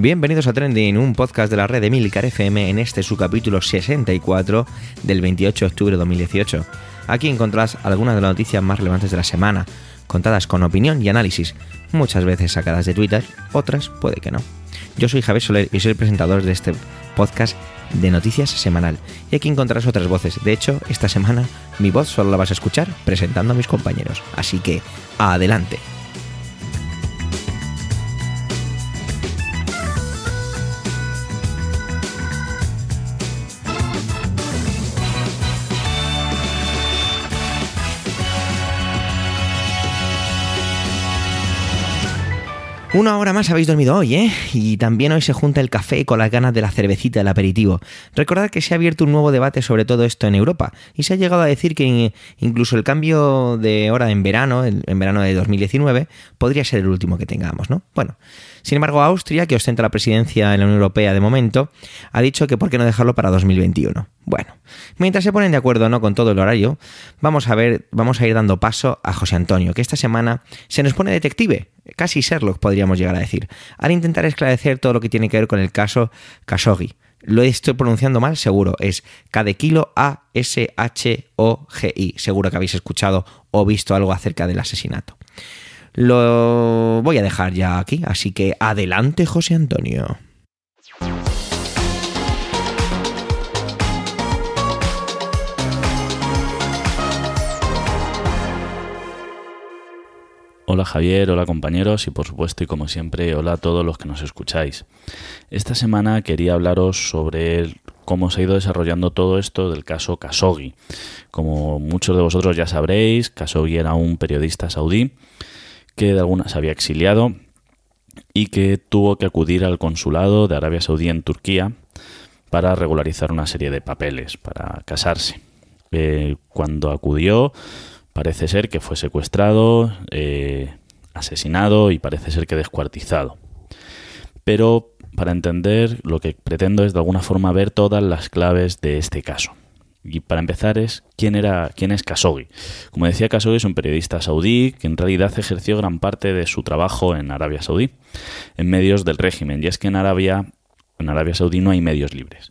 Bienvenidos a Trending, un podcast de la red de Milcar FM en este su capítulo 64 del 28 de octubre de 2018. Aquí encontrarás algunas de las noticias más relevantes de la semana, contadas con opinión y análisis, muchas veces sacadas de Twitter, otras puede que no. Yo soy Javier Soler y soy el presentador de este podcast de noticias semanal. Y aquí encontrarás otras voces. De hecho, esta semana mi voz solo la vas a escuchar presentando a mis compañeros. Así que, adelante. Una hora más habéis dormido hoy, ¿eh? Y también hoy se junta el café con las ganas de la cervecita del aperitivo. Recordad que se ha abierto un nuevo debate sobre todo esto en Europa y se ha llegado a decir que incluso el cambio de hora en verano, en verano de 2019, podría ser el último que tengamos, ¿no? Bueno, sin embargo, Austria, que ostenta la presidencia en la Unión Europea de momento, ha dicho que por qué no dejarlo para 2021. Bueno, mientras se ponen de acuerdo no con todo el horario, vamos a ver, vamos a ir dando paso a José Antonio, que esta semana se nos pone detective, casi Sherlock podríamos llegar a decir, al intentar esclarecer todo lo que tiene que ver con el caso Khashoggi. Lo estoy pronunciando mal, seguro. Es K de kilo A S H O G I. Seguro que habéis escuchado o visto algo acerca del asesinato. Lo voy a dejar ya aquí, así que adelante José Antonio. Hola Javier, hola compañeros y por supuesto y como siempre hola a todos los que nos escucháis. Esta semana quería hablaros sobre cómo se ha ido desarrollando todo esto del caso Khashoggi. Como muchos de vosotros ya sabréis, Khashoggi era un periodista saudí que de alguna se había exiliado y que tuvo que acudir al consulado de Arabia Saudí en Turquía para regularizar una serie de papeles, para casarse. Eh, cuando acudió, Parece ser que fue secuestrado, eh, asesinado y parece ser que descuartizado. Pero para entender lo que pretendo es de alguna forma ver todas las claves de este caso. Y para empezar es quién era quién es Khashoggi. Como decía Khashoggi es un periodista saudí que en realidad ejerció gran parte de su trabajo en Arabia Saudí, en medios del régimen, y es que en Arabia en Arabia Saudí no hay medios libres.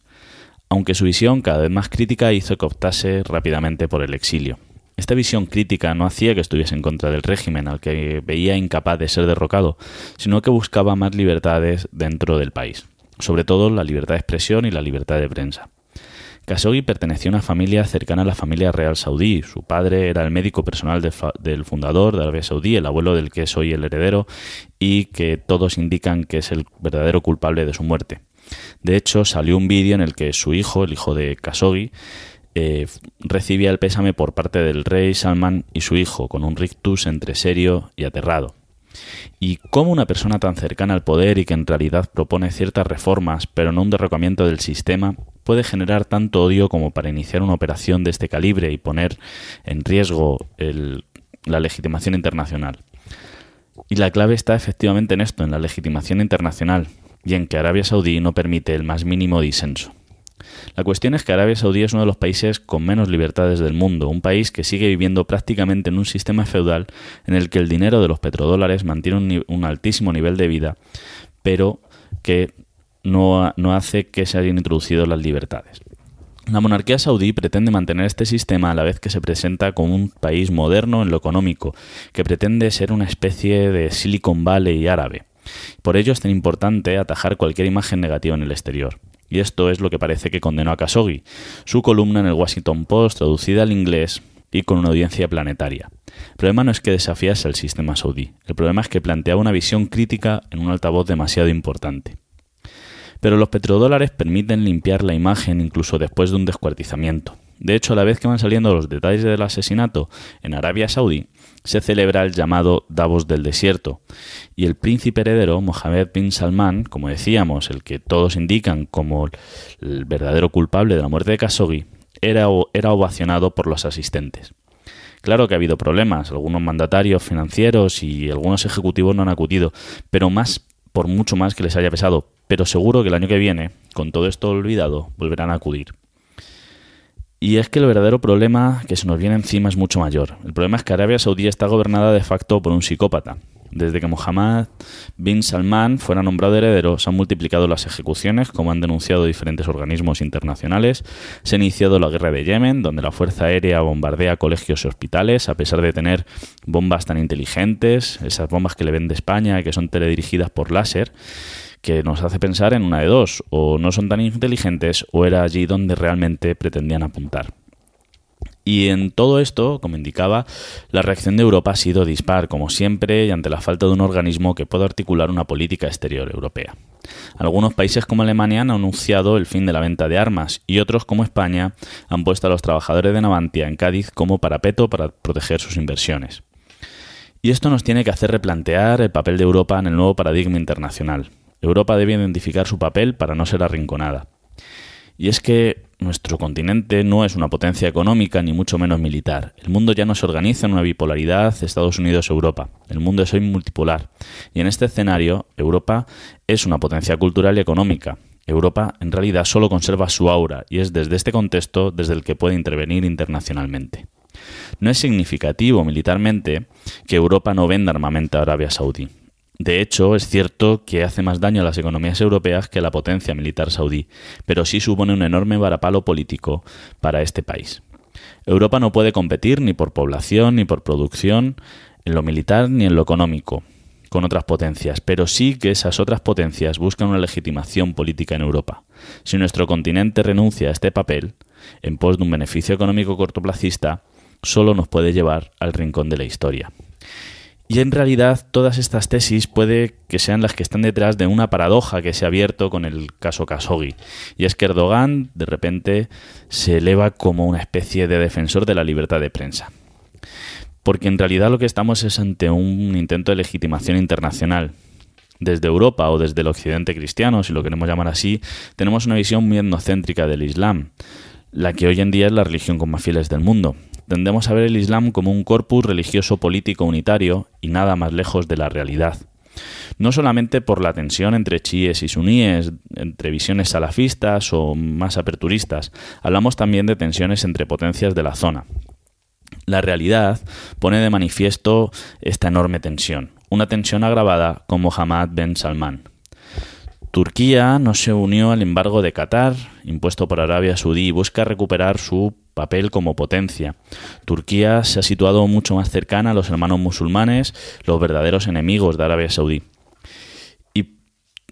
Aunque su visión cada vez más crítica hizo que optase rápidamente por el exilio. Esta visión crítica no hacía que estuviese en contra del régimen, al que veía incapaz de ser derrocado, sino que buscaba más libertades dentro del país, sobre todo la libertad de expresión y la libertad de prensa. Khashoggi pertenecía a una familia cercana a la familia real saudí. Su padre era el médico personal del fundador de Arabia Saudí, el abuelo del que soy el heredero, y que todos indican que es el verdadero culpable de su muerte. De hecho, salió un vídeo en el que su hijo, el hijo de Khashoggi, eh, recibía el pésame por parte del rey Salman y su hijo, con un rictus entre serio y aterrado. Y cómo una persona tan cercana al poder y que en realidad propone ciertas reformas, pero no un derrocamiento del sistema, puede generar tanto odio como para iniciar una operación de este calibre y poner en riesgo la legitimación internacional. Y la clave está efectivamente en esto, en la legitimación internacional, y en que Arabia Saudí no permite el más mínimo disenso. La cuestión es que Arabia Saudí es uno de los países con menos libertades del mundo, un país que sigue viviendo prácticamente en un sistema feudal en el que el dinero de los petrodólares mantiene un, altísimo nivel de vida, pero que no, no hace que se hayan introducido las libertades. La monarquía saudí pretende mantener este sistema a la vez que se presenta como un país moderno en lo económico, que pretende ser una especie de Silicon Valley árabe. Por ello es tan importante atajar cualquier imagen negativa en el exterior. Y esto es lo que parece que condenó a Khashoggi, su columna en el Washington Post traducida al inglés y con una audiencia planetaria. El problema no es que desafiase al sistema saudí, el problema es que planteaba una visión crítica en un altavoz demasiado importante. Pero los petrodólares permiten limpiar la imagen incluso después de un descuartizamiento. De hecho, a la vez que van saliendo los detalles del asesinato en Arabia Saudí, se celebra el llamado Davos del Desierto, y el príncipe heredero, Mohammed bin Salman, como decíamos, el que todos indican como el verdadero culpable de la muerte de Khashoggi, era, era ovacionado por los asistentes. Claro que ha habido problemas, algunos mandatarios financieros y algunos ejecutivos no han acudido, pero más por mucho más que les haya pesado, pero seguro que el año que viene, con todo esto olvidado, volverán a acudir. Y es que el verdadero problema que se nos viene encima es mucho mayor. El problema es que Arabia Saudí está gobernada de facto por un psicópata. Desde que Mohammed bin Salman fuera nombrado heredero, se han multiplicado las ejecuciones, como han denunciado diferentes organismos internacionales. Se ha iniciado la guerra de Yemen, donde la Fuerza Aérea bombardea colegios y hospitales, a pesar de tener bombas tan inteligentes, esas bombas que le ven de España, que son teledirigidas por láser que nos hace pensar en una de dos, o no son tan inteligentes o era allí donde realmente pretendían apuntar. Y en todo esto, como indicaba, la reacción de Europa ha sido dispar, como siempre, y ante la falta de un organismo que pueda articular una política exterior europea. Algunos países como Alemania han anunciado el fin de la venta de armas y otros como España han puesto a los trabajadores de Navantia en Cádiz como parapeto para proteger sus inversiones. Y esto nos tiene que hacer replantear el papel de Europa en el nuevo paradigma internacional. Europa debe identificar su papel para no ser arrinconada. Y es que nuestro continente no es una potencia económica ni mucho menos militar. El mundo ya no se organiza en una bipolaridad Estados Unidos-Europa. El mundo es hoy multipolar. Y en este escenario, Europa es una potencia cultural y económica. Europa en realidad solo conserva su aura y es desde este contexto desde el que puede intervenir internacionalmente. No es significativo militarmente que Europa no venda armamento a Arabia Saudí. De hecho, es cierto que hace más daño a las economías europeas que la potencia militar saudí, pero sí supone un enorme varapalo político para este país. Europa no puede competir ni por población ni por producción en lo militar ni en lo económico con otras potencias, pero sí que esas otras potencias buscan una legitimación política en Europa. Si nuestro continente renuncia a este papel, en pos de un beneficio económico cortoplacista, solo nos puede llevar al rincón de la historia. Y en realidad todas estas tesis puede que sean las que están detrás de una paradoja que se ha abierto con el caso Khashoggi. Y es que Erdogan de repente se eleva como una especie de defensor de la libertad de prensa. Porque en realidad lo que estamos es ante un intento de legitimación internacional. Desde Europa o desde el occidente cristiano, si lo queremos llamar así, tenemos una visión muy etnocéntrica del Islam, la que hoy en día es la religión con más fieles del mundo tendemos a ver el Islam como un corpus religioso político unitario y nada más lejos de la realidad. No solamente por la tensión entre chiíes y suníes, entre visiones salafistas o más aperturistas, hablamos también de tensiones entre potencias de la zona. La realidad pone de manifiesto esta enorme tensión, una tensión agravada con Mohammed Ben Salman, Turquía no se unió al embargo de Qatar, impuesto por Arabia Saudí, y busca recuperar su papel como potencia. Turquía se ha situado mucho más cercana a los hermanos musulmanes, los verdaderos enemigos de Arabia Saudí. Y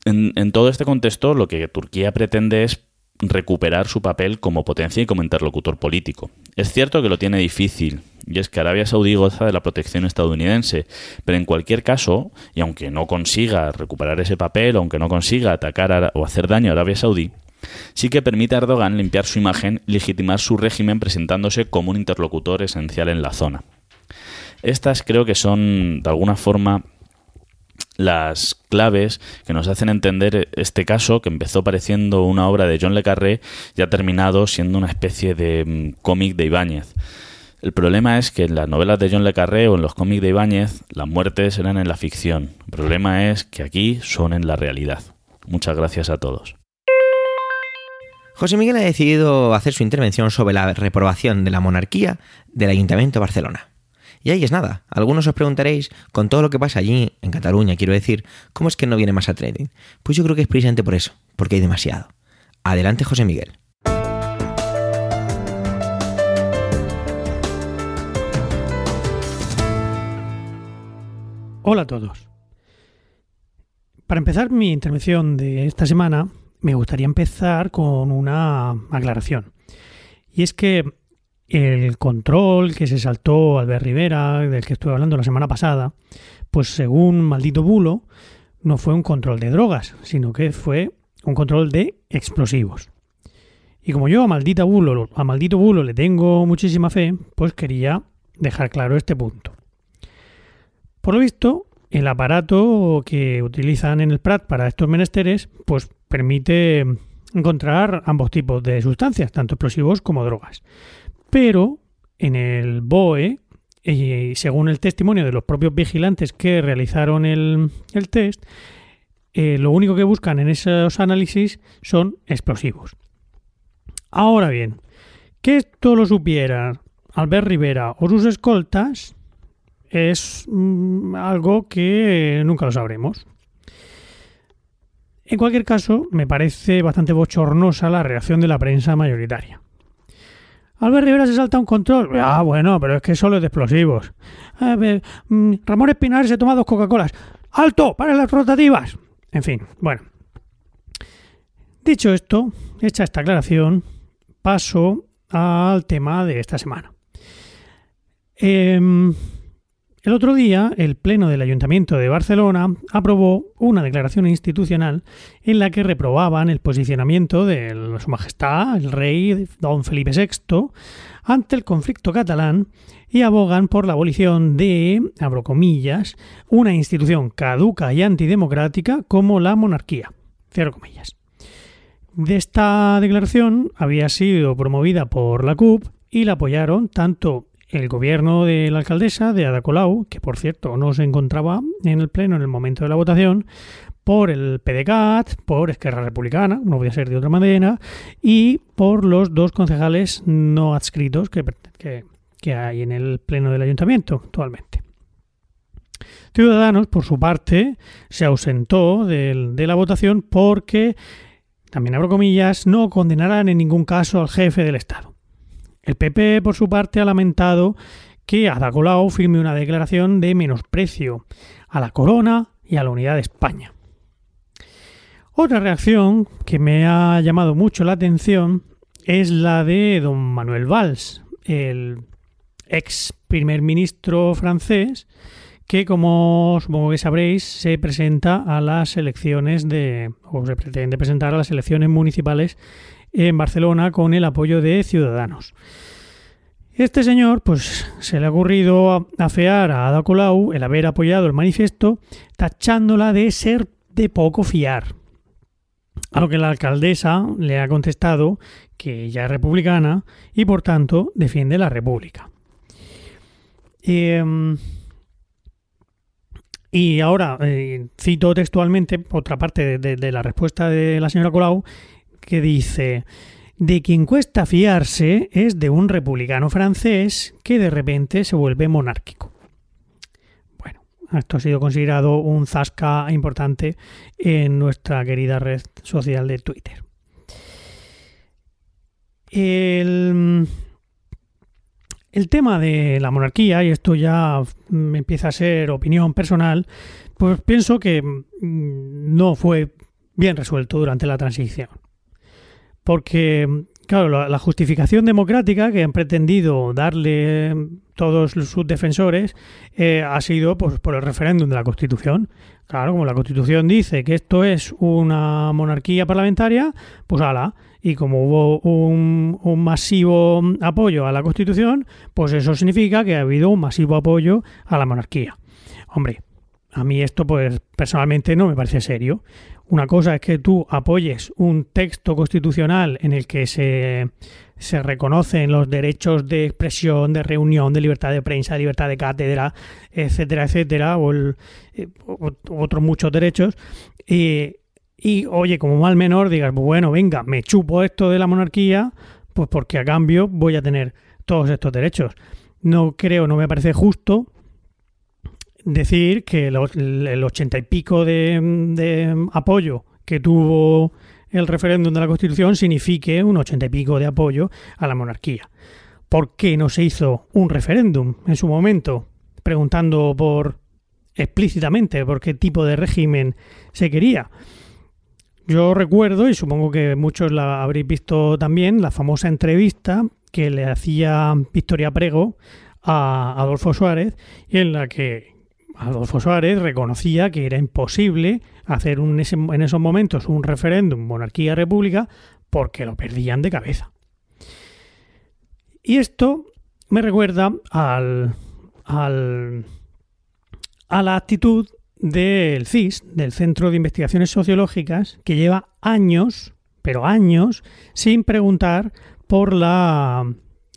en, todo este contexto, lo que Turquía pretende es recuperar su papel como potencia y como interlocutor político. Es cierto que lo tiene difícil, y es que Arabia Saudí goza de la protección estadounidense, pero en cualquier caso, y aunque no consiga recuperar ese papel, aunque no consiga atacar o hacer daño a Arabia Saudí, sí que permite a Erdogan limpiar su imagen y legitimar su régimen presentándose como un interlocutor esencial en la zona. Estas creo que son, de alguna forma, las claves que nos hacen entender este caso que empezó pareciendo una obra de John Le Carré y ha terminado siendo una especie de mm, cómic de Ibáñez. El problema es que en las novelas de John Le Carré o en los cómics de Ibáñez las muertes eran en la ficción. El problema es que aquí son en la realidad. Muchas gracias a todos. José Miguel ha decidido hacer su intervención sobre la reprobación de la monarquía del Ayuntamiento de Barcelona. Y ahí es nada. Algunos os preguntaréis, con todo lo que pasa allí, en Cataluña, quiero decir, ¿cómo es que no viene más a trading? Pues yo creo que es precisamente por eso, porque hay demasiado. Adelante, José Miguel. Hola a todos. Para empezar mi intervención de esta semana, me gustaría empezar con una aclaración. Y es que el control que se saltó Albert Rivera, del que estuve hablando la semana pasada, pues según maldito bulo, no fue un control de drogas, sino que fue un control de explosivos. Y como yo a maldita bulo, a maldito bulo le tengo muchísima fe, pues quería dejar claro este punto. Por lo visto, el aparato que utilizan en el PRAT para estos menesteres, pues permite encontrar ambos tipos de sustancias, tanto explosivos como drogas. Pero en el BOE, y según el testimonio de los propios vigilantes que realizaron el, test, eh, lo único que buscan en esos análisis son explosivos. Ahora bien, que esto lo supiera Albert Rivera o sus escoltas, es mm, algo que nunca lo sabremos. En cualquier caso, me parece bastante bochornosa la reacción de la prensa mayoritaria. Albert Rivera se salta un control. Ah, bueno, pero es que solo es de explosivos. Mm, Ramón Espinar se toma dos Coca-Colas. ¡Alto! ¡Para las rotativas! En fin, bueno. Dicho esto, hecha esta aclaración, paso al tema de esta semana. Eh, el otro día, el Pleno del Ayuntamiento de Barcelona aprobó una declaración institucional en la que reprobaban el posicionamiento de Su Majestad, el rey don Felipe VI, ante el conflicto catalán y abogan por la abolición de, abro comillas, una institución caduca y antidemocrática como la monarquía. Cierro comillas. De esta declaración había sido promovida por la CUP y la apoyaron tanto el gobierno de la alcaldesa de Ada Colau, que por cierto no se encontraba en el pleno en el momento de la votación, por el PDCAT, por Esquerra Republicana, no podía ser de otra manera, y por los dos concejales no adscritos que, que, hay en el pleno del ayuntamiento actualmente. Ciudadanos, por su parte, se ausentó de, de la votación porque, también abro comillas, no condenarán en ningún caso al jefe del Estado. El PP, por su parte, ha lamentado que Ada Colau firme una declaración de menosprecio a la corona y a la unidad de España. Otra reacción que me ha llamado mucho la atención es la de don Manuel Valls, el ex primer ministro francés, que como supongo que sabréis, se presenta a las elecciones de, o se pretende presentar a las elecciones municipales en Barcelona con el apoyo de Ciudadanos. Este señor, pues, se le ha ocurrido afear a Ada Colau el haber apoyado el manifiesto, tachándola de ser de poco fiar. A lo que la alcaldesa le ha contestado que ella es republicana y por tanto defiende la república. Em, y ahora eh, cito textualmente otra parte de la respuesta de la señora Colau que dice, de quien cuesta fiarse es de un republicano francés que de repente se vuelve monárquico. Bueno, esto ha sido considerado un zasca importante en nuestra querida red social de Twitter. El, tema de la monarquía, y esto ya empieza a ser opinión personal, pues pienso que mm, no fue bien resuelto durante la transición porque, claro, la, justificación democrática que han pretendido darle todos sus defensores eh, ha sido pues, por el referéndum de la Constitución. Claro, como la Constitución dice que esto es una monarquía parlamentaria, pues ala. Y como hubo un, un, masivo apoyo a la Constitución, pues eso significa que ha habido un masivo apoyo a la monarquía. Hombre, a mí esto pues personalmente no me parece serio. Una cosa es que tú apoyes un texto constitucional en el que se, se reconocen los derechos de expresión, de reunión, de libertad de prensa, de libertad de cátedra, etcétera, etcétera, o, eh, otros muchos derechos. Y, y, oye, como mal menor, digas, pues bueno, venga, me chupo esto de la monarquía, pues porque a cambio voy a tener todos estos derechos. No creo, no me parece justo decir que el ochenta y pico de, apoyo que tuvo el referéndum de la Constitución signifique un ochenta y pico de apoyo a la monarquía. ¿Por qué no se hizo un referéndum en su momento preguntando por explícitamente por qué tipo de régimen se quería? Yo recuerdo, y supongo que muchos la habréis visto también, la famosa entrevista que le hacía Victoria Prego a Adolfo Suárez, en la que Adolfo Suárez reconocía que era imposible hacer un, en esos momentos un referéndum monarquía-república porque lo perdían de cabeza. Y esto me recuerda al, al, a la actitud del CIS, del Centro de Investigaciones Sociológicas, que lleva años, pero años, sin preguntar por la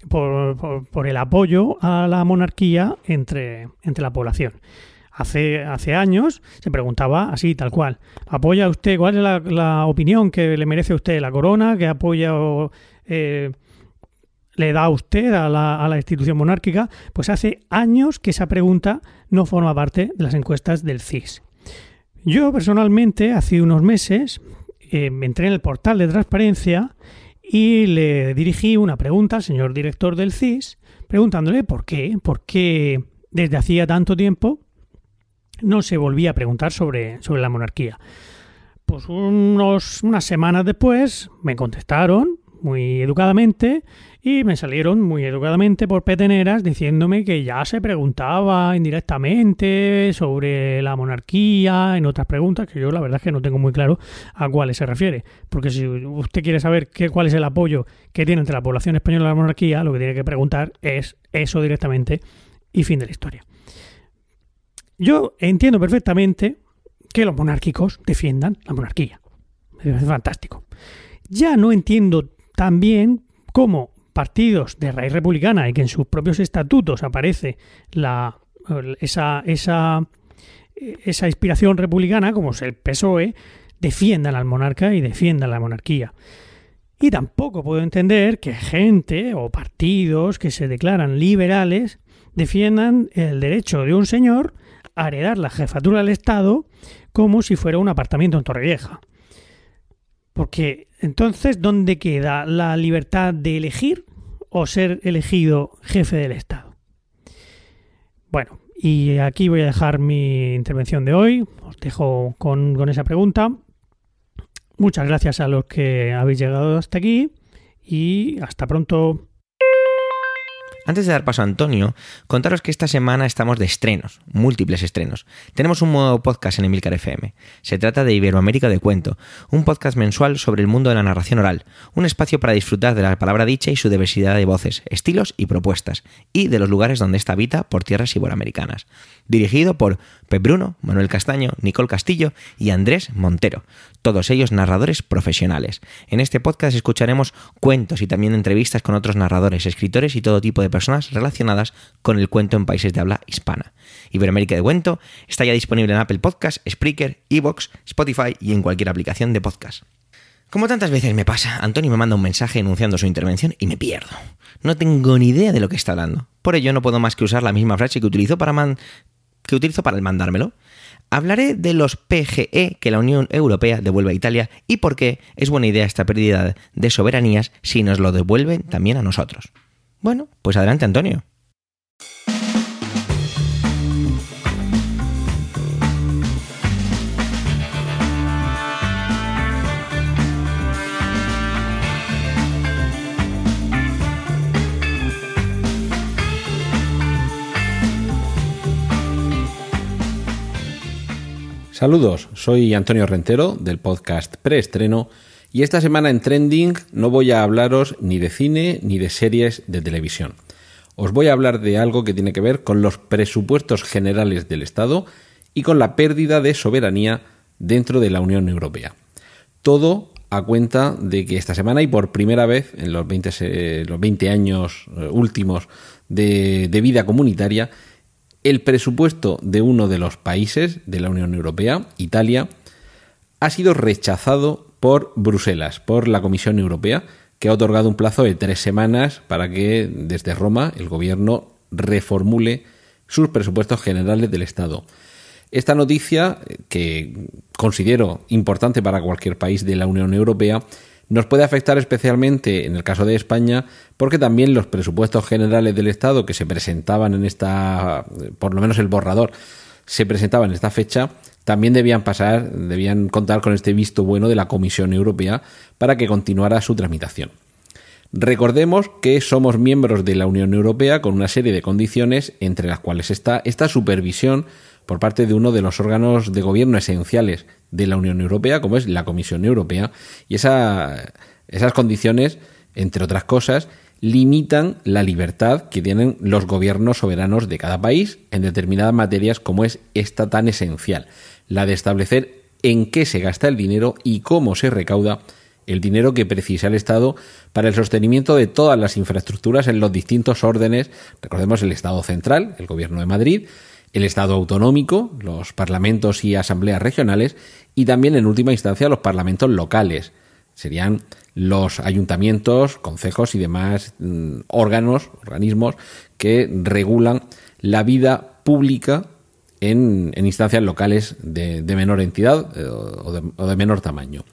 por, el apoyo a la monarquía entre, entre la población. Hace, hace años se preguntaba así, tal cual. ¿Apoya usted? ¿Cuál es la, opinión que le merece a usted la corona? ¿Que apoya eh, le da usted a la, a la, institución monárquica, pues hace años que esa pregunta no forma parte de las encuestas del CIS. Yo personalmente, hace unos meses, eh, entré en el portal de transparencia y le dirigí una pregunta al señor director del CIS, preguntándole por qué, por qué desde hacía tanto tiempo no se volvía a preguntar sobre, sobre la monarquía. Pues unos, unas semanas después me contestaron muy educadamente y me salieron muy educadamente por peteneras diciéndome que ya se preguntaba indirectamente sobre la monarquía en otras preguntas que yo la verdad es que no tengo muy claro a cuáles se refiere. Porque si usted quiere saber qué, cuál es el apoyo que tiene entre la población española a la monarquía lo que tiene que preguntar es eso directamente y fin de la historia. Yo entiendo perfectamente que los monárquicos defiendan la monarquía. Es fantástico. Ya no entiendo también cómo partidos de raíz republicana y que en sus propios estatutos aparece esa, esa inspiración republicana, como es el PSOE, defiendan al monarca y defiendan la monarquía. Y tampoco puedo entender que gente o partidos que se declaran liberales defiendan el derecho de un señor a heredar la jefatura del Estado como si fuera un apartamento en Torrevieja. Porque entonces, ¿dónde queda la libertad de elegir o ser elegido jefe del Estado? Bueno, y aquí voy a dejar mi intervención de hoy. Os dejo con, con esa pregunta. Muchas gracias a los que habéis llegado hasta aquí y hasta pronto. Antes de dar paso a Antonio, contaros que esta semana estamos de estrenos, múltiples estrenos. Tenemos un nuevo podcast en Emilcar FM. Se trata de Iberoamérica de Cuento, un podcast mensual sobre el mundo de la narración oral, un espacio para disfrutar de la palabra dicha y su diversidad de voces, estilos y propuestas, y de los lugares donde ésta habita por tierras iberoamericanas. Dirigido por Pep Bruno, Manuel Castaño, Nicole Castillo y Andrés Montero, todos ellos narradores profesionales. En este podcast escucharemos cuentos y también entrevistas con otros narradores, escritores y todo tipo de personas relacionadas con el cuento en países de habla hispana. Iberoamérica de Cuento está ya disponible en Apple Podcasts, Spreaker, Evox, Spotify y en cualquier aplicación de podcast. Como tantas veces me pasa, Antonio me manda un mensaje enunciando su intervención y me pierdo. No tengo ni idea de lo que está hablando. Por ello no puedo más que usar la misma frase que utilizo para, man que utilizo para mandármelo. Hablaré de los PGE que la Unión Europea devuelve a Italia y por qué es buena idea esta pérdida de soberanías si nos lo devuelven también a nosotros. Bueno, pues adelante Antonio. Saludos, soy Antonio Rentero del podcast Preestreno y esta semana en Trending no voy a hablaros ni de cine ni de series de televisión. Os voy a hablar de algo que tiene que ver con los presupuestos generales del Estado y con la pérdida de soberanía dentro de la Unión Europea. Todo a cuenta de que esta semana y por primera vez en los 20, los 20 años eh, últimos de vida comunitaria el presupuesto de uno de los países de la Unión Europea, Italia, ha sido rechazado por Bruselas, por la Comisión Europea, que ha otorgado un plazo de tres semanas para que desde Roma el gobierno reformule sus presupuestos generales del Estado. Esta noticia, que considero importante para cualquier país de la Unión Europea, nos puede afectar especialmente en el caso de España porque también los presupuestos generales del Estado que se presentaban en esta, por lo menos el borrador, se presentaba en esta fecha, también debían pasar, debían contar con este visto bueno de la Comisión Europea para que continuara su tramitación. Recordemos que somos miembros de la Unión Europea con una serie de condiciones, entre las cuales está esta supervisión por parte de uno de los órganos de gobierno esenciales de la Unión Europea, como es la Comisión Europea, y esa, esas condiciones, entre otras cosas, limitan la libertad que tienen los gobiernos soberanos de cada país en determinadas materias como es esta tan esencial, la de establecer en qué se gasta el dinero y cómo se recauda el dinero que precisa el Estado para el sostenimiento de todas las infraestructuras en los distintos órdenes, recordemos el Estado central, el Gobierno de Madrid, el Estado autonómico, los parlamentos y asambleas regionales y también en última instancia los parlamentos locales. Serían los ayuntamientos, concejos y demás mm, órganos, organismos que regulan la vida pública en, instancias locales de, menor entidad eh, o de, menor tamaño.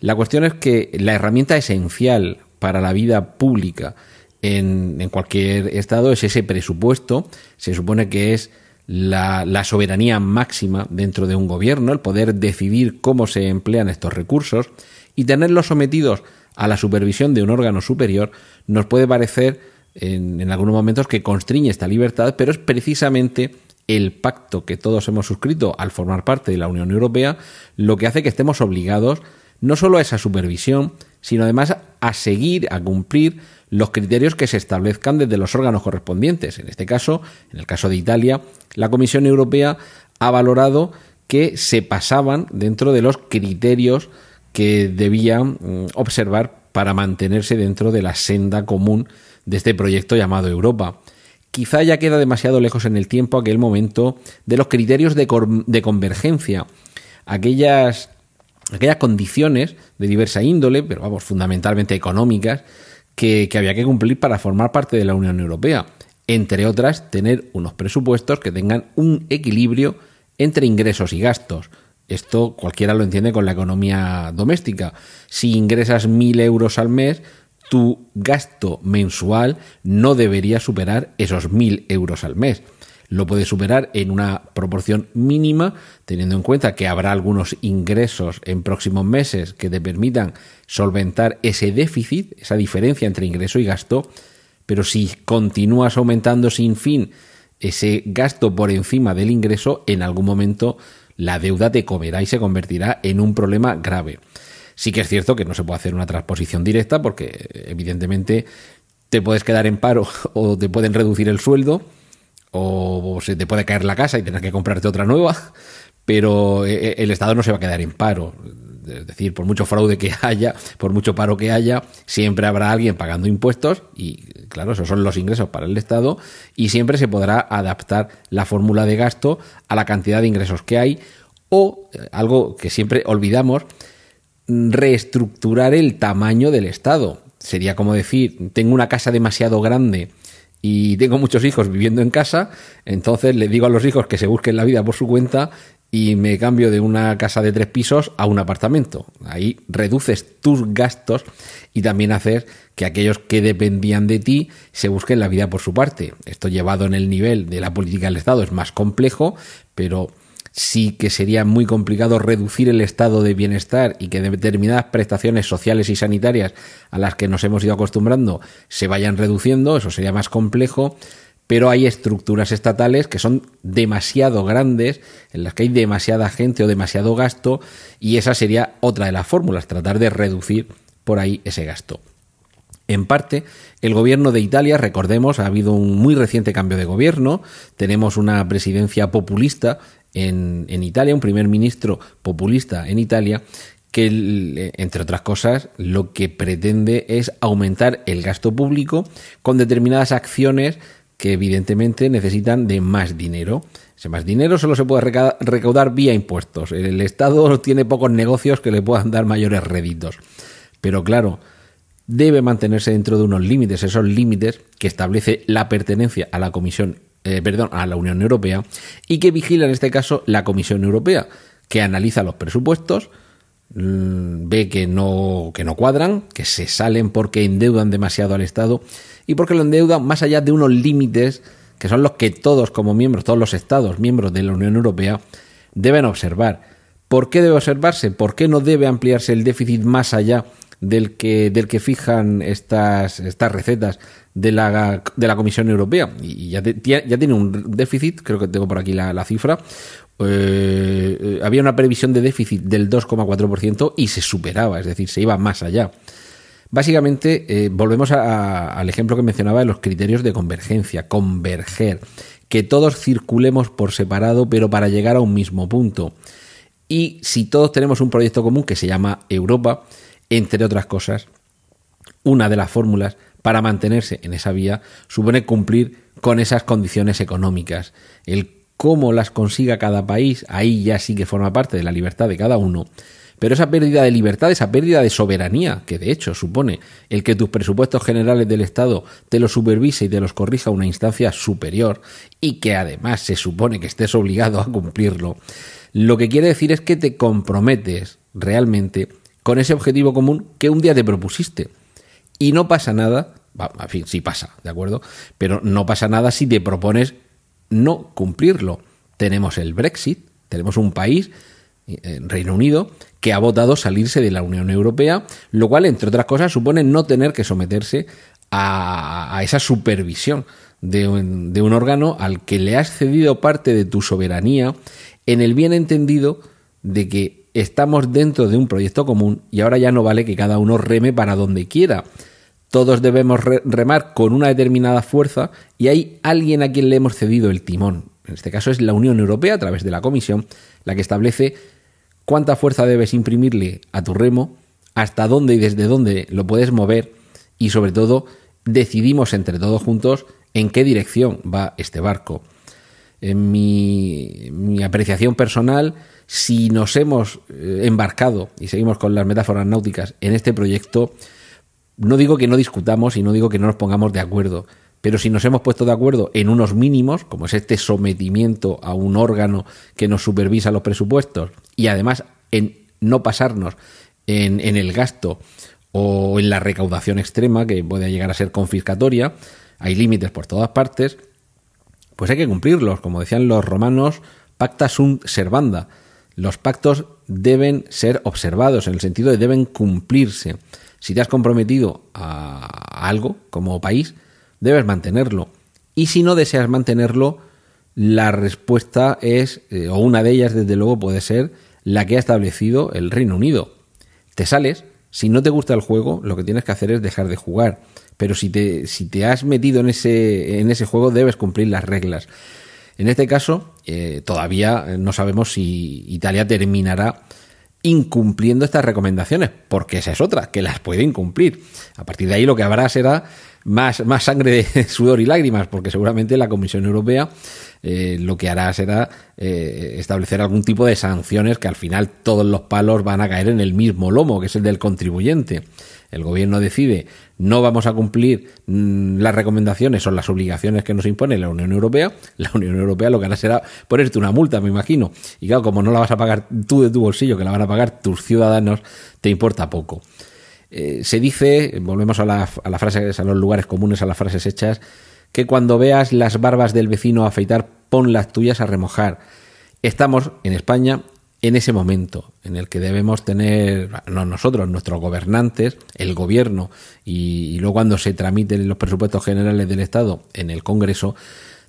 La cuestión es que la herramienta esencial para la vida pública en, en cualquier estado es ese presupuesto. Se supone que es la, soberanía máxima dentro de un gobierno, el poder decidir cómo se emplean estos recursos y tenerlos sometidos a la supervisión de un órgano superior nos puede parecer en, en algunos momentos que constriñe esta libertad, pero es precisamente el pacto que todos hemos suscrito al formar parte de la Unión Europea lo que hace que estemos obligados no solo a esa supervisión, sino además a seguir, a cumplir los criterios que se establezcan desde los órganos correspondientes. En este caso, en el caso de Italia, la Comisión Europea ha valorado que se pasaban dentro de los criterios que debían mm, observar para mantenerse dentro de la senda común de este proyecto llamado Europa. Quizá ya queda demasiado lejos en el tiempo aquel momento de los criterios de, convergencia, aquellas, aquellas condiciones de diversa índole, pero vamos, fundamentalmente económicas, que, había que cumplir para formar parte de la Unión Europea. Entre otras, tener unos presupuestos que tengan un equilibrio entre ingresos y gastos. Esto cualquiera lo entiende con la economía doméstica. Si ingresas mil euros al mes, tu gasto mensual no debería superar esos mil euros al mes. Lo puede superar en una proporción mínima, teniendo en cuenta que habrá algunos ingresos en próximos meses que te permitan solventar ese déficit, esa diferencia entre ingreso y gasto, pero si continúas aumentando sin fin ese gasto por encima del ingreso, en algún momento la deuda te comerá y se convertirá en un problema grave. Sí que es cierto que no se puede hacer una transposición directa porque evidentemente te puedes quedar en paro o te pueden reducir el sueldo o se te puede caer la casa y tener que comprarte otra nueva, pero eh, eh, el Estado no se va a quedar en paro. Es decir, por mucho fraude que haya, por mucho paro que haya, siempre habrá alguien pagando impuestos y, claro, esos son los ingresos para el Estado y siempre se podrá adaptar la fórmula de gasto a la cantidad de ingresos que hay o, eh, algo que siempre olvidamos, reestructurar el tamaño del Estado. Sería como decir, tengo una casa demasiado grande y tengo muchos hijos viviendo en casa, entonces le digo a los hijos que se busquen la vida por su cuenta y me cambio de una casa de tres pisos a un apartamento. Ahí reduces tus gastos y también haces que aquellos que dependían de ti se busquen la vida por su parte. Esto llevado en el nivel de la política del Estado es más complejo, pero sí que sería muy complicado reducir el estado de bienestar y que determinadas prestaciones sociales y sanitarias a las que nos hemos ido acostumbrando se vayan reduciendo, eso sería más complejo, pero hay estructuras estatales que son demasiado grandes, en las que hay demasiada gente o demasiado gasto, y esa sería otra de las fórmulas, tratar de reducir por ahí ese gasto. En parte, el gobierno de Italia, recordemos, ha habido un muy reciente cambio de gobierno, tenemos una presidencia populista en, en Italia, un primer ministro populista en Italia, que, entre otras cosas, lo que pretende es aumentar el gasto público con determinadas acciones que evidentemente necesitan de más dinero. Ese más dinero solo se puede recaudar vía impuestos. El Estado tiene pocos negocios que le puedan dar mayores réditos. Pero claro, debe mantenerse dentro de unos límites, esos límites que establece la pertenencia a la Comisión eh, perdón, a la Unión Europea y que vigila en este caso la Comisión Europea, que analiza los presupuestos, ve que no, que no cuadran, que se salen porque endeudan demasiado al Estado y porque lo endeudan más allá de unos límites que son los que todos como miembros, todos los Estados miembros de la Unión Europea deben observar. ¿Por qué debe observarse? ¿Por qué no debe ampliarse el déficit más allá del que, del que fijan estas, estas recetas de la, de la Comisión Europea. Y ya, ya tiene un déficit, creo que tengo por aquí la, cifra. Eh, eh, había una previsión de déficit del 2,4% y se superaba, es decir, se iba más allá. Básicamente, eh, volvemos al ejemplo que mencionaba de los criterios de convergencia, converger, que todos circulemos por separado, pero para llegar a un mismo punto. Y si todos tenemos un proyecto común que se llama Europa, entre otras cosas, una de las fórmulas para mantenerse en esa vía supone cumplir con esas condiciones económicas. Cómo las consiga cada país, ahí ya sí que forma parte de la libertad de cada uno, pero esa pérdida de libertad, esa pérdida de soberanía, que de hecho supone el que tus presupuestos generales del Estado te los supervise y te los corrija una instancia superior y que además se supone que estés obligado a cumplirlo, lo que quiere decir es que te comprometes realmente con ese objetivo común que un día te propusiste. Y no pasa nada, en fin, sí pasa, ¿de acuerdo? Pero no pasa nada si te propones no cumplirlo. Tenemos el Brexit, tenemos un país, eh, Reino Unido, que ha votado salirse de la Unión Europea, lo cual, entre otras cosas, supone no tener que someterse a, esa supervisión de un, de un órgano al que le has cedido parte de tu soberanía en el bien entendido de que estamos dentro de un proyecto común y ahora ya no vale que cada uno reme para donde quiera. Todos debemos remar con una determinada fuerza y hay alguien a quien le hemos cedido el timón. En este caso es la Unión Europea a través de la Comisión la que establece cuánta fuerza debes imprimirle a tu remo, hasta dónde y desde dónde lo puedes mover y sobre todo decidimos entre todos juntos en qué dirección va este barco. En mi, apreciación personal, si nos hemos eh, embarcado, y seguimos con las metáforas náuticas, en este proyecto, no digo que no discutamos y no digo que no nos pongamos de acuerdo, pero si nos hemos puesto de acuerdo en unos mínimos, como es este sometimiento a un órgano que nos supervisa los presupuestos, y además en no pasarnos en, el gasto o en la recaudación extrema, que puede llegar a ser confiscatoria, hay límites por todas partes, pues hay que cumplirlos. Como decían los romanos, pacta sunt servanda. Los pactos deben ser observados, en el sentido de deben cumplirse. Si te has comprometido a algo como país, debes mantenerlo. Y si no deseas mantenerlo, la respuesta es, eh, o una de ellas desde luego puede ser, la que ha establecido el Reino Unido. Te sales, si no te gusta el juego, lo que tienes que hacer es dejar de jugar. Pero si te, si te has metido en ese, en ese juego, debes cumplir las reglas. En este caso, eh, todavía no sabemos si Italia terminará incumpliendo estas recomendaciones, porque esa es otra, que las puede incumplir. A partir de ahí lo que habrá será más, más sangre de sudor y lágrimas, porque seguramente la Comisión Europea eh, lo que hará será eh, establecer algún tipo de sanciones que al final todos los palos van a caer en el mismo lomo, que es el del contribuyente. El gobierno decide no vamos a cumplir mm, las recomendaciones o las obligaciones que nos impone la Unión Europea, la Unión Europea lo que hará será ponerte una multa, me imagino. Y claro, como no la vas a pagar tú de tu bolsillo, que la van a pagar tus ciudadanos, te importa poco. Eh, se dice, volvemos a, la, a las frases, a los lugares comunes, a las frases hechas, que cuando veas las barbas del vecino afeitar, pon las tuyas a remojar. Estamos en España en ese momento en el que debemos tener, no nosotros, nuestros gobernantes, el gobierno y, luego cuando se tramiten los presupuestos generales del Estado en el Congreso,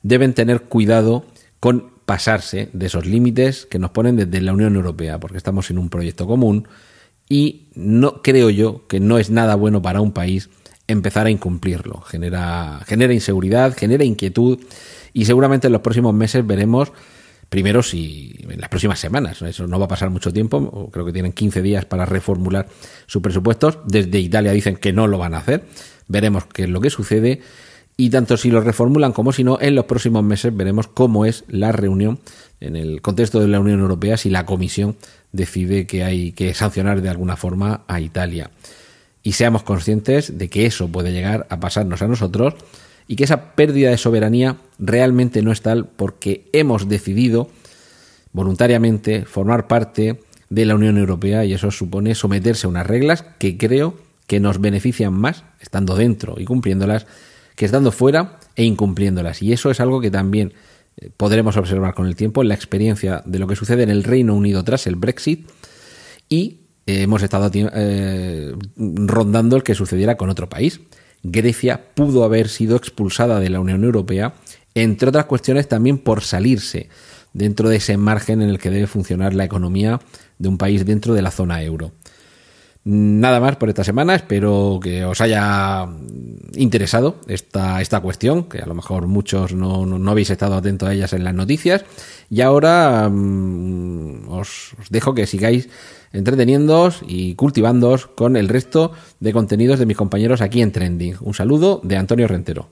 deben tener cuidado con pasarse de esos límites que nos ponen desde la Unión Europea, porque estamos en un proyecto común, y no creo yo que no es nada bueno para un país empezar a incumplirlo. Genera, genera inseguridad, genera inquietud y seguramente en los próximos meses veremos primero si en las próximas semanas, eso no va a pasar mucho tiempo, creo que tienen 15 días para reformular sus presupuestos, desde Italia dicen que no lo van a hacer, veremos qué es lo que sucede. Y tanto si lo reformulan como si no, en los próximos meses veremos cómo es la reunión en el contexto de la Unión Europea si la Comisión decide que hay que sancionar de alguna forma a Italia. Y seamos conscientes de que eso puede llegar a pasarnos a nosotros y que esa pérdida de soberanía realmente no es tal porque hemos decidido voluntariamente formar parte de la Unión Europea y eso supone someterse a unas reglas que creo que nos benefician más estando dentro y cumpliéndolas que estando fuera e incumpliéndolas. Y eso es algo que también eh, podremos observar con el tiempo en la experiencia de lo que sucede en el Reino Unido tras el Brexit y eh, hemos estado eh, rondando el que sucediera con otro país. Grecia pudo haber sido expulsada de la Unión Europea, entre otras cuestiones también por salirse dentro de ese margen en el que debe funcionar la economía de un país dentro de la zona euro. Nada más por esta semana, espero que os haya interesado esta, esta cuestión, que a lo mejor muchos no, no, habéis estado atentos a ellas en las noticias. Y ahora mm, os, os, dejo que sigáis entreteniéndoos y cultivándoos con el resto de contenidos de mis compañeros aquí en Trending. Un saludo de Antonio Rentero.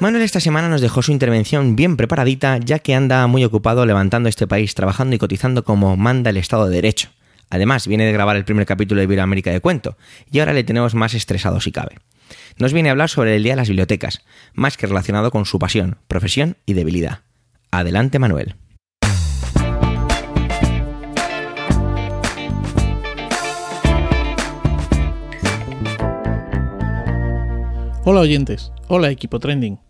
Manuel esta semana nos dejó su intervención bien preparadita, ya que anda muy ocupado levantando este país, trabajando y cotizando como manda el Estado de Derecho. Además, viene de grabar el primer capítulo de Iberoamérica de Cuento, y ahora le tenemos más estresado si cabe. Nos viene a hablar sobre el Día de las Bibliotecas, más que relacionado con su pasión, profesión y debilidad. Adelante, Manuel. Hola oyentes, hola equipo trending.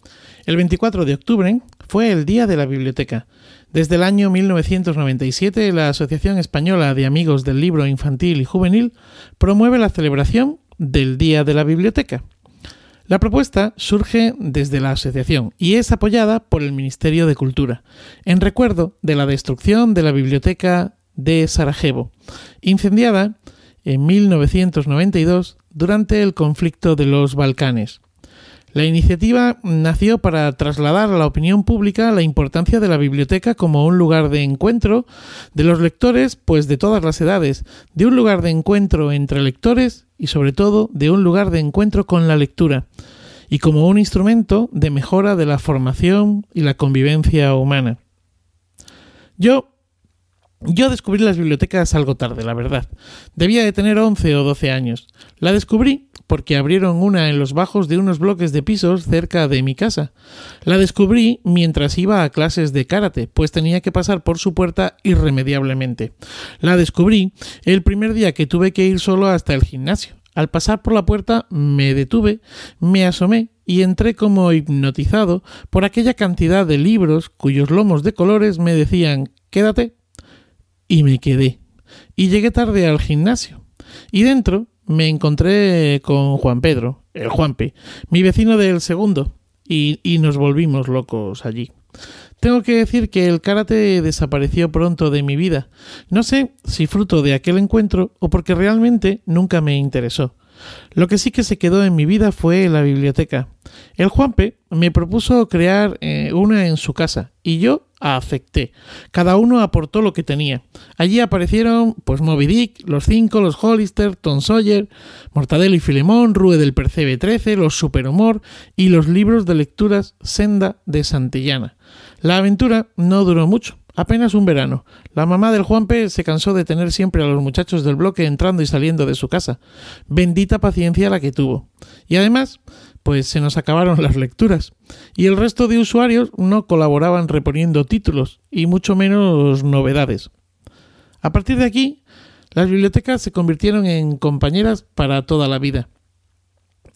El 24 de octubre fue el Día de la Biblioteca. Desde el año 1997, la Asociación Española de Amigos del Libro Infantil y Juvenil promueve la celebración del Día de la Biblioteca. La propuesta surge desde la asociación y es apoyada por el Ministerio de Cultura, en recuerdo de la destrucción de la biblioteca de Sarajevo, incendiada en 1992 durante el conflicto de los Balcanes. La iniciativa nació para trasladar a la opinión pública la importancia de la biblioteca como un lugar de encuentro de los lectores, pues de todas las edades, de un lugar de encuentro entre lectores y sobre todo de un lugar de encuentro con la lectura, y como un instrumento de mejora de la formación y la convivencia humana. Yo yo descubrí las bibliotecas algo tarde, la verdad. Debía de tener 11 o 12 años. La descubrí porque abrieron una en los bajos de unos bloques de pisos cerca de mi casa. La descubrí mientras iba a clases de karate, pues tenía que pasar por su puerta irremediablemente. La descubrí el primer día que tuve que ir solo hasta el gimnasio. Al pasar por la puerta me detuve, me asomé y entré como hipnotizado por aquella cantidad de libros cuyos lomos de colores me decían quédate. Y me quedé. Y llegué tarde al gimnasio. Y dentro me encontré con Juan Pedro, el Juanpe, mi vecino del segundo, y, y, nos volvimos locos allí. Tengo que decir que el karate desapareció pronto de mi vida. No sé si fruto de aquel encuentro o porque realmente nunca me interesó. Lo que sí que se quedó en mi vida fue la biblioteca. El Juanpe me propuso crear eh, una en su casa y yo acepté. Cada uno aportó lo que tenía. Allí aparecieron pues Moby Dick, Los Cinco, Los Hollister, Tom Sawyer, Mortadelo y Filemón, Rue del Percebe 13, Los Superhumor y los libros de lecturas Senda de Santillana. La aventura no duró mucho apenas un verano. La mamá del Juanpe se cansó de tener siempre a los muchachos del bloque entrando y saliendo de su casa. Bendita paciencia la que tuvo. Y además, pues se nos acabaron las lecturas. Y el resto de usuarios no colaboraban reponiendo títulos, y mucho menos novedades. A partir de aquí, las bibliotecas se convirtieron en compañeras para toda la vida.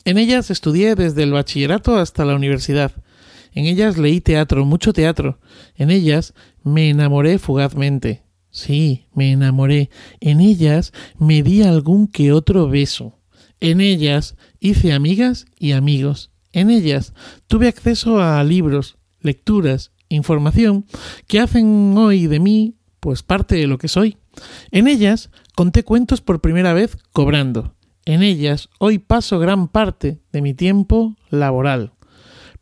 En ellas estudié desde el bachillerato hasta la universidad. En ellas leí teatro, mucho teatro. En ellas me enamoré fugazmente. Sí, me enamoré. En ellas me di algún que otro beso. En ellas hice amigas y amigos. En ellas tuve acceso a libros, lecturas, información que hacen hoy de mí pues parte de lo que soy. En ellas conté cuentos por primera vez cobrando. En ellas hoy paso gran parte de mi tiempo laboral.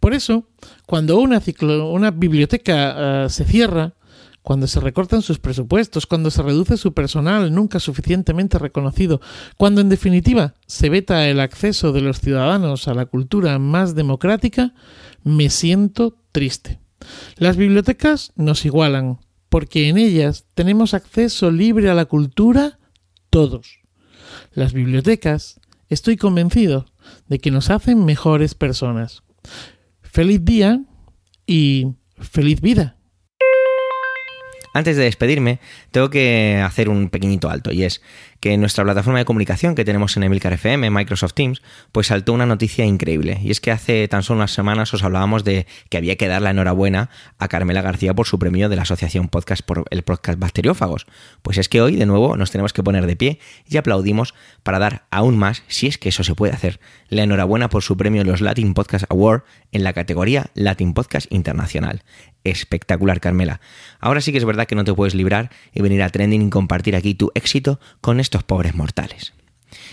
Por eso, cuando una, biblioteca uh, se cierra, cuando se recortan sus presupuestos, cuando se reduce su personal nunca suficientemente reconocido, cuando en definitiva se veta el acceso de los ciudadanos a la cultura más democrática, me siento triste. Las bibliotecas nos igualan, porque en ellas tenemos acceso libre a la cultura todos. Las bibliotecas, estoy convencido de que nos hacen mejores personas. Feliz día y feliz vida. Antes de despedirme, tengo que hacer un pequeñito alto y es que en nuestra plataforma de comunicación que tenemos en Emilcar FM, Microsoft Teams, pues saltó una noticia increíble. Y es que hace tan solo unas semanas os hablábamos de que había que dar la enhorabuena a Carmela García por su premio de la Asociación Podcast por el podcast Bacteriófagos. Pues es que hoy, de nuevo, nos tenemos que poner de pie y aplaudimos para dar aún más, si es que eso se puede hacer, la enhorabuena por su premio los Latin Podcast Award en la categoría Latin Podcast Internacional. Espectacular, Carmela. Ahora sí que es verdad que no te puedes librar y venir a Trending y compartir aquí tu éxito con estos pobres mortales.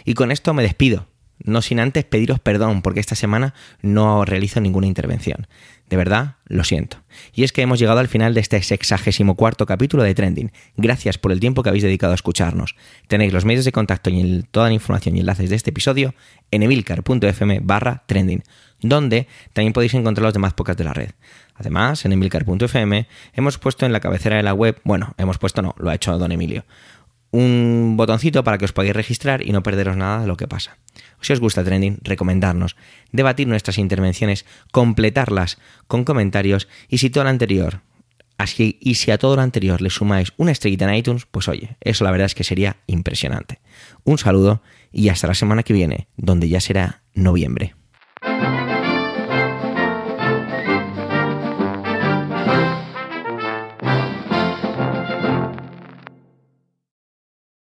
Y con esto me despido, no sin antes pediros perdón porque esta semana no realizo ninguna intervención. De verdad, lo siento. Y es que hemos llegado al final de este sexagésimo cuarto capítulo de Trending. Gracias por el tiempo que habéis dedicado a escucharnos. Tenéis los medios de contacto y toda la información y enlaces de este episodio en emilcar.fm barra trending, donde también podéis encontrar los demás podcasts de la red. Además, en emilcar.fm hemos puesto en la cabecera de la web, bueno, hemos puesto no, lo ha hecho don Emilio, un botoncito para que os podáis registrar y no perderos nada de lo que pasa. Si os gusta Trending, recomendarnos, debatir nuestras intervenciones, completarlas con comentarios y si todo lo anterior Así, y si a todo lo anterior le sumáis una estrellita en iTunes, pues oye, eso la verdad es que sería impresionante. Un saludo y hasta la semana que viene, donde ya será noviembre.